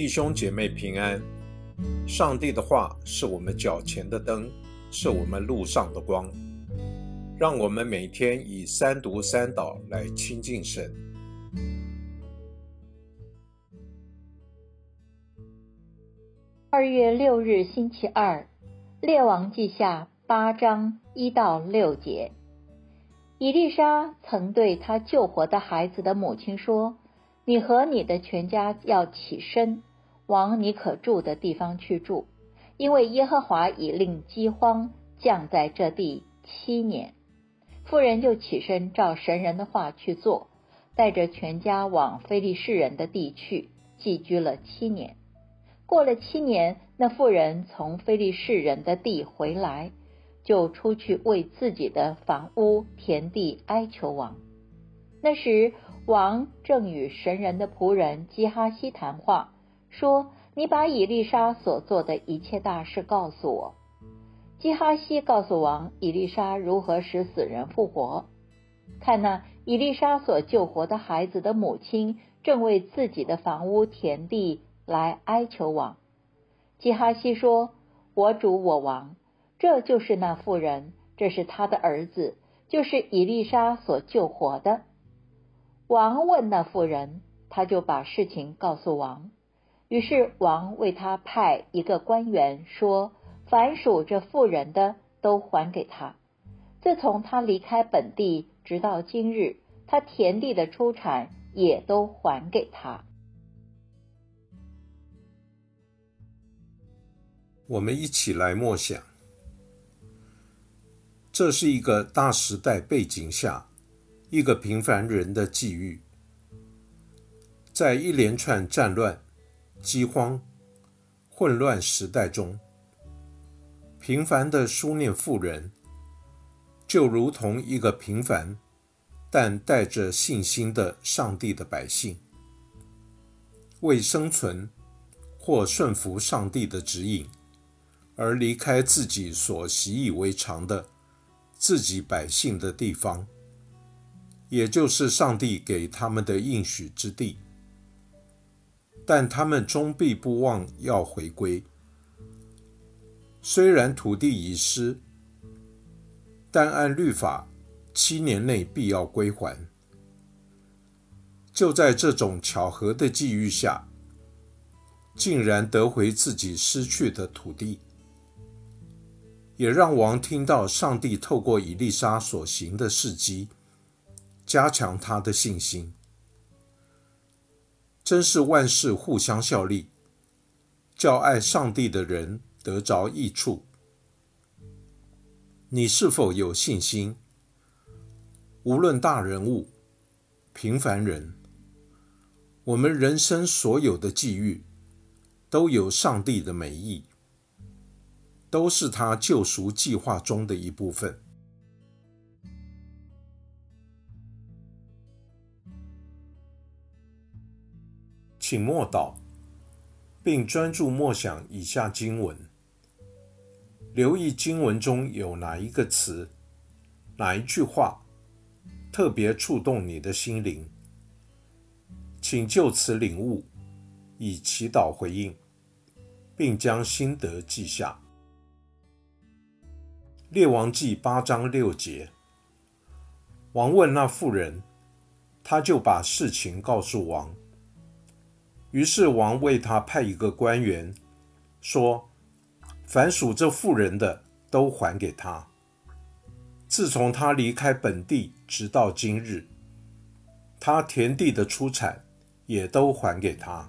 弟兄姐妹平安。上帝的话是我们脚前的灯，是我们路上的光。让我们每天以三读三祷来亲近神。二月六日星期二，列王记下八章一到六节。伊丽莎曾对她救活的孩子的母亲说：“你和你的全家要起身，往你可住的地方去住，因为耶和华已令饥荒降在这地七年。”妇人就起身照神人的话去做，带着全家往非利士人的地去寄居了七年。过了七年，那妇人从非利士人的地回来。就出去为自己的房屋、田地哀求王。那时，王正与神人的仆人基哈西谈话，说：“你把以丽莎所做的一切大事告诉我。”基哈西告诉王，以丽莎如何使死人复活。看那以丽莎所救活的孩子的母亲，正为自己的房屋、田地来哀求王。基哈西说：“我主我王。”这就是那妇人，这是他的儿子，就是伊丽莎所救活的。王问那妇人，他就把事情告诉王。于是王为他派一个官员，说：凡属这妇人的，都还给他。自从他离开本地，直到今日，他田地的出产也都还给他。我们一起来默想。这是一个大时代背景下，一个平凡人的际遇。在一连串战乱、饥荒、混乱时代中，平凡的书念妇人，就如同一个平凡但带着信心的上帝的百姓，为生存或顺服上帝的指引，而离开自己所习以为常的。自己百姓的地方，也就是上帝给他们的应许之地，但他们终必不忘要回归。虽然土地已失，但按律法，七年内必要归还。就在这种巧合的际遇下，竟然得回自己失去的土地。也让王听到上帝透过以利沙所行的事迹，加强他的信心。真是万事互相效力，叫爱上帝的人得着益处。你是否有信心？无论大人物、平凡人，我们人生所有的际遇，都有上帝的美意。都是他救赎计划中的一部分。请默祷，并专注默想以下经文，留意经文中有哪一个词、哪一句话特别触动你的心灵，请就此领悟，以祈祷回应，并将心得记下。列王记八章六节，王问那妇人，他就把事情告诉王。于是王为他派一个官员，说：凡属这妇人的，都还给他。自从他离开本地，直到今日，他田地的出产也都还给他。